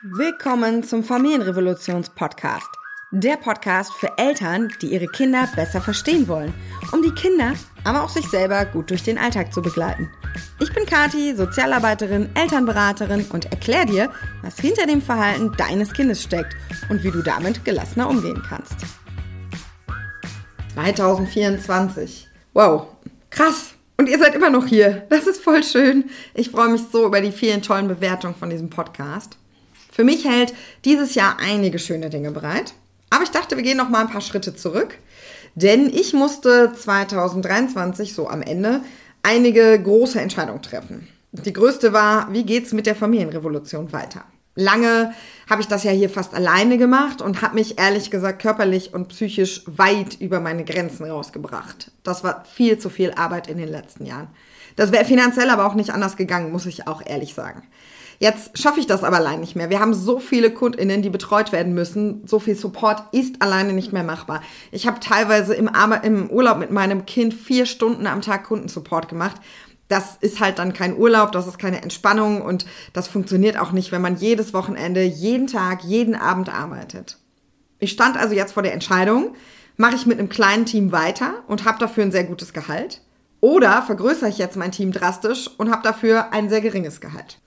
Willkommen zum Familienrevolutions-Podcast. Der Podcast für Eltern, die ihre Kinder besser verstehen wollen, um die Kinder, aber auch sich selber gut durch den Alltag zu begleiten. Ich bin Kati, Sozialarbeiterin, Elternberaterin und erkläre dir, was hinter dem Verhalten deines Kindes steckt und wie du damit gelassener umgehen kannst. 2024. Wow, krass. Und ihr seid immer noch hier. Das ist voll schön. Ich freue mich so über die vielen tollen Bewertungen von diesem Podcast. Für mich hält dieses Jahr einige schöne Dinge bereit. Aber ich dachte, wir gehen noch mal ein paar Schritte zurück. Denn ich musste 2023, so am Ende, einige große Entscheidungen treffen. Die größte war, wie geht's mit der Familienrevolution weiter? Lange habe ich das ja hier fast alleine gemacht und habe mich ehrlich gesagt körperlich und psychisch weit über meine Grenzen rausgebracht. Das war viel zu viel Arbeit in den letzten Jahren. Das wäre finanziell aber auch nicht anders gegangen, muss ich auch ehrlich sagen. Jetzt schaffe ich das aber allein nicht mehr. Wir haben so viele KundInnen, die betreut werden müssen. So viel Support ist alleine nicht mehr machbar. Ich habe teilweise im, im Urlaub mit meinem Kind vier Stunden am Tag Kundensupport gemacht. Das ist halt dann kein Urlaub, das ist keine Entspannung und das funktioniert auch nicht, wenn man jedes Wochenende, jeden Tag, jeden Abend arbeitet. Ich stand also jetzt vor der Entscheidung, mache ich mit einem kleinen Team weiter und habe dafür ein sehr gutes Gehalt oder vergrößere ich jetzt mein Team drastisch und habe dafür ein sehr geringes Gehalt.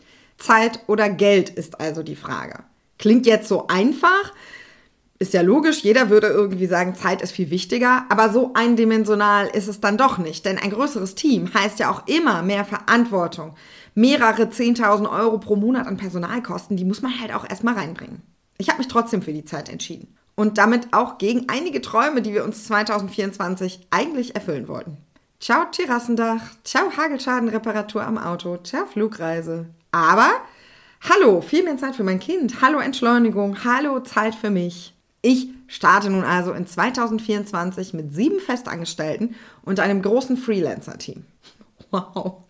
Zeit oder Geld ist also die Frage. Klingt jetzt so einfach, ist ja logisch, jeder würde irgendwie sagen, Zeit ist viel wichtiger, aber so eindimensional ist es dann doch nicht, denn ein größeres Team heißt ja auch immer mehr Verantwortung. Mehrere 10.000 Euro pro Monat an Personalkosten, die muss man halt auch erstmal reinbringen. Ich habe mich trotzdem für die Zeit entschieden und damit auch gegen einige Träume, die wir uns 2024 eigentlich erfüllen wollten. Ciao Terrassendach, ciao Hagelschadenreparatur am Auto, ciao Flugreise, aber hallo, viel mehr Zeit für mein Kind, hallo Entschleunigung, hallo Zeit für mich. Ich starte nun also in 2024 mit sieben Festangestellten und einem großen Freelancer-Team. Wow.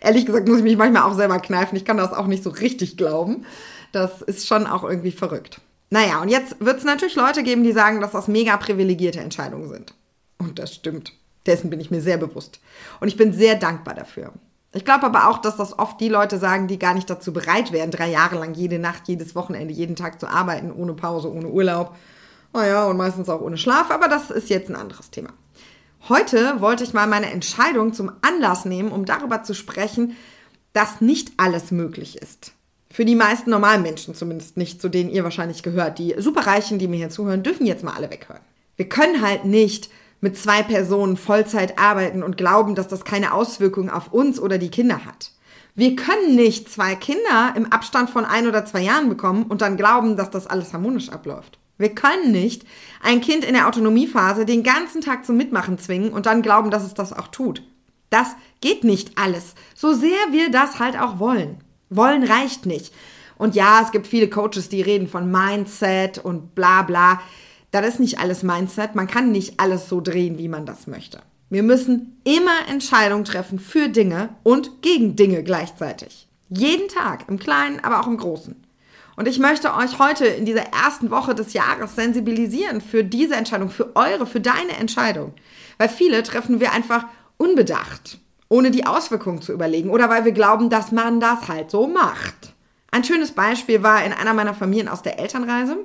Ehrlich gesagt muss ich mich manchmal auch selber kneifen. Ich kann das auch nicht so richtig glauben. Das ist schon auch irgendwie verrückt. Naja, und jetzt wird es natürlich Leute geben, die sagen, dass das mega privilegierte Entscheidungen sind. Und das stimmt. Dessen bin ich mir sehr bewusst. Und ich bin sehr dankbar dafür. Ich glaube aber auch, dass das oft die Leute sagen, die gar nicht dazu bereit wären, drei Jahre lang jede Nacht, jedes Wochenende, jeden Tag zu arbeiten, ohne Pause, ohne Urlaub. Naja, und meistens auch ohne Schlaf, aber das ist jetzt ein anderes Thema. Heute wollte ich mal meine Entscheidung zum Anlass nehmen, um darüber zu sprechen, dass nicht alles möglich ist. Für die meisten normalen Menschen zumindest nicht, zu denen ihr wahrscheinlich gehört. Die Superreichen, die mir hier zuhören, dürfen jetzt mal alle weghören. Wir können halt nicht mit zwei Personen Vollzeit arbeiten und glauben, dass das keine Auswirkungen auf uns oder die Kinder hat. Wir können nicht zwei Kinder im Abstand von ein oder zwei Jahren bekommen und dann glauben, dass das alles harmonisch abläuft. Wir können nicht ein Kind in der Autonomiephase den ganzen Tag zum Mitmachen zwingen und dann glauben, dass es das auch tut. Das geht nicht alles, so sehr wir das halt auch wollen. Wollen reicht nicht. Und ja, es gibt viele Coaches, die reden von Mindset und bla bla. Das ist nicht alles Mindset. Man kann nicht alles so drehen, wie man das möchte. Wir müssen immer Entscheidungen treffen für Dinge und gegen Dinge gleichzeitig. Jeden Tag, im Kleinen, aber auch im Großen. Und ich möchte euch heute in dieser ersten Woche des Jahres sensibilisieren für diese Entscheidung, für eure, für deine Entscheidung. Weil viele treffen wir einfach unbedacht, ohne die Auswirkungen zu überlegen oder weil wir glauben, dass man das halt so macht. Ein schönes Beispiel war in einer meiner Familien aus der Elternreise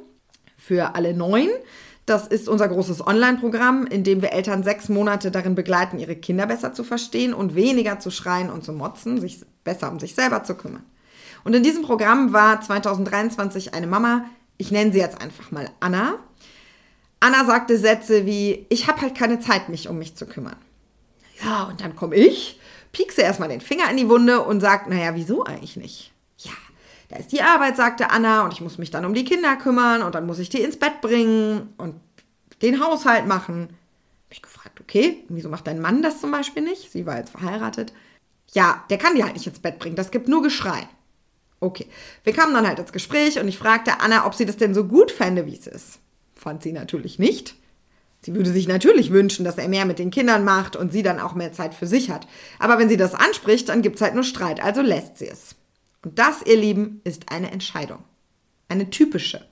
für alle Neuen. Das ist unser großes Online-Programm, in dem wir Eltern sechs Monate darin begleiten, ihre Kinder besser zu verstehen und weniger zu schreien und zu motzen, sich besser um sich selber zu kümmern. Und in diesem Programm war 2023 eine Mama, ich nenne sie jetzt einfach mal Anna. Anna sagte Sätze wie, ich habe halt keine Zeit, mich um mich zu kümmern. Ja, und dann komme ich, piekse erstmal den Finger in die Wunde und sage, naja, wieso eigentlich nicht? Da ist die Arbeit, sagte Anna, und ich muss mich dann um die Kinder kümmern und dann muss ich die ins Bett bringen und den Haushalt machen. Habe ich gefragt, okay, wieso macht dein Mann das zum Beispiel nicht? Sie war jetzt verheiratet. Ja, der kann die halt nicht ins Bett bringen, das gibt nur Geschrei. Okay, wir kamen dann halt ins Gespräch und ich fragte Anna, ob sie das denn so gut fände, wie es ist. Fand sie natürlich nicht. Sie würde sich natürlich wünschen, dass er mehr mit den Kindern macht und sie dann auch mehr Zeit für sich hat. Aber wenn sie das anspricht, dann gibt es halt nur Streit, also lässt sie es. Und das, ihr Lieben, ist eine Entscheidung. Eine typische.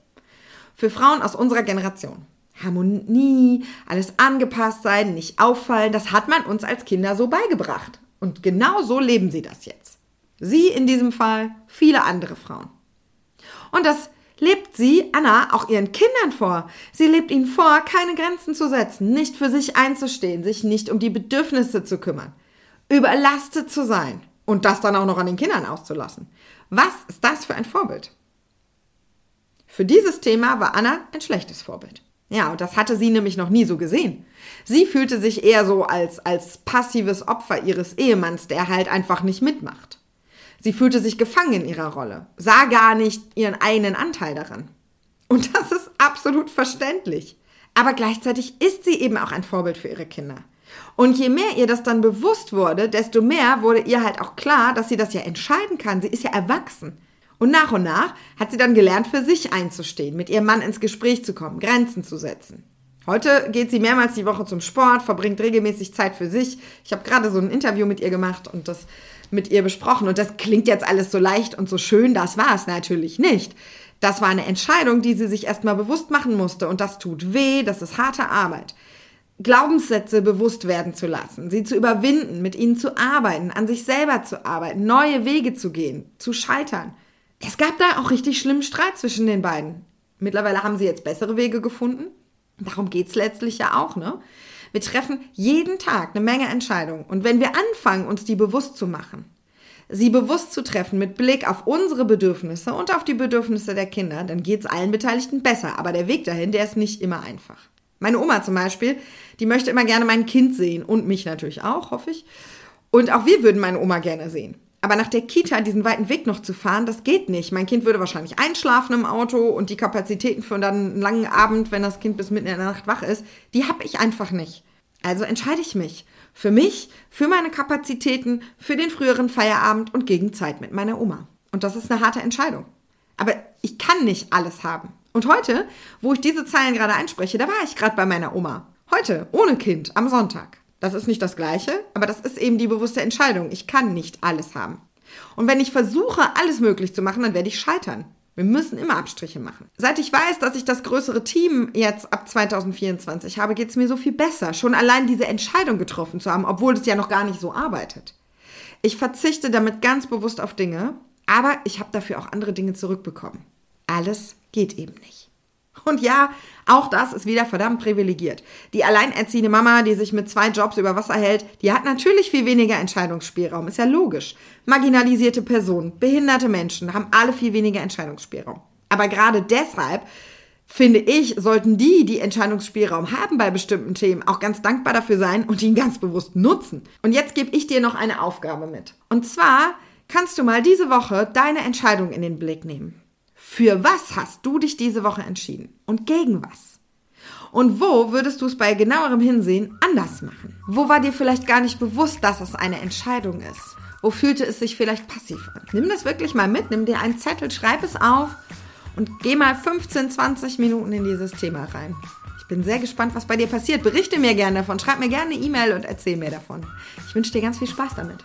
Für Frauen aus unserer Generation. Harmonie, alles angepasst sein, nicht auffallen, das hat man uns als Kinder so beigebracht. Und genau so leben sie das jetzt. Sie in diesem Fall, viele andere Frauen. Und das lebt sie, Anna, auch ihren Kindern vor. Sie lebt ihnen vor, keine Grenzen zu setzen, nicht für sich einzustehen, sich nicht um die Bedürfnisse zu kümmern, überlastet zu sein und das dann auch noch an den Kindern auszulassen. Was ist das für ein Vorbild? Für dieses Thema war Anna ein schlechtes Vorbild. Ja, und das hatte sie nämlich noch nie so gesehen. Sie fühlte sich eher so als, als passives Opfer ihres Ehemanns, der halt einfach nicht mitmacht. Sie fühlte sich gefangen in ihrer Rolle, sah gar nicht ihren eigenen Anteil daran. Und das ist absolut verständlich. Aber gleichzeitig ist sie eben auch ein Vorbild für ihre Kinder. Und je mehr ihr das dann bewusst wurde, desto mehr wurde ihr halt auch klar, dass sie das ja entscheiden kann. Sie ist ja erwachsen. Und nach und nach hat sie dann gelernt, für sich einzustehen, mit ihrem Mann ins Gespräch zu kommen, Grenzen zu setzen. Heute geht sie mehrmals die Woche zum Sport, verbringt regelmäßig Zeit für sich. Ich habe gerade so ein Interview mit ihr gemacht und das mit ihr besprochen. Und das klingt jetzt alles so leicht und so schön, das war es natürlich nicht. Das war eine Entscheidung, die sie sich erstmal bewusst machen musste. Und das tut weh, das ist harte Arbeit. Glaubenssätze bewusst werden zu lassen, sie zu überwinden, mit ihnen zu arbeiten, an sich selber zu arbeiten, neue Wege zu gehen, zu scheitern. Es gab da auch richtig schlimmen Streit zwischen den beiden. Mittlerweile haben sie jetzt bessere Wege gefunden. Darum geht es letztlich ja auch, ne? Wir treffen jeden Tag eine Menge Entscheidungen. Und wenn wir anfangen, uns die bewusst zu machen, sie bewusst zu treffen mit Blick auf unsere Bedürfnisse und auf die Bedürfnisse der Kinder, dann geht es allen Beteiligten besser. Aber der Weg dahin, der ist nicht immer einfach. Meine Oma zum Beispiel, die möchte immer gerne mein Kind sehen und mich natürlich auch, hoffe ich. Und auch wir würden meine Oma gerne sehen. Aber nach der Kita diesen weiten Weg noch zu fahren, das geht nicht. Mein Kind würde wahrscheinlich einschlafen im Auto und die Kapazitäten für dann einen langen Abend, wenn das Kind bis mitten in der Nacht wach ist, die habe ich einfach nicht. Also entscheide ich mich. Für mich, für meine Kapazitäten, für den früheren Feierabend und gegen Zeit mit meiner Oma. Und das ist eine harte Entscheidung. Aber ich kann nicht alles haben. Und heute, wo ich diese Zeilen gerade einspreche, da war ich gerade bei meiner Oma. Heute, ohne Kind, am Sonntag. Das ist nicht das Gleiche, aber das ist eben die bewusste Entscheidung. Ich kann nicht alles haben. Und wenn ich versuche, alles möglich zu machen, dann werde ich scheitern. Wir müssen immer Abstriche machen. Seit ich weiß, dass ich das größere Team jetzt ab 2024 habe, geht es mir so viel besser, schon allein diese Entscheidung getroffen zu haben, obwohl es ja noch gar nicht so arbeitet. Ich verzichte damit ganz bewusst auf Dinge, aber ich habe dafür auch andere Dinge zurückbekommen. Alles geht eben nicht. Und ja, auch das ist wieder verdammt privilegiert. Die alleinerziehende Mama, die sich mit zwei Jobs über Wasser hält, die hat natürlich viel weniger Entscheidungsspielraum. Ist ja logisch. Marginalisierte Personen, behinderte Menschen haben alle viel weniger Entscheidungsspielraum. Aber gerade deshalb finde ich, sollten die, die Entscheidungsspielraum haben bei bestimmten Themen, auch ganz dankbar dafür sein und ihn ganz bewusst nutzen. Und jetzt gebe ich dir noch eine Aufgabe mit. Und zwar kannst du mal diese Woche deine Entscheidung in den Blick nehmen. Für was hast du dich diese Woche entschieden und gegen was? Und wo würdest du es bei genauerem Hinsehen anders machen? Wo war dir vielleicht gar nicht bewusst, dass es eine Entscheidung ist? Wo fühlte es sich vielleicht passiv an? Nimm das wirklich mal mit, nimm dir einen Zettel, schreib es auf und geh mal 15, 20 Minuten in dieses Thema rein. Ich bin sehr gespannt, was bei dir passiert. Berichte mir gerne davon, schreib mir gerne eine E-Mail und erzähl mir davon. Ich wünsche dir ganz viel Spaß damit.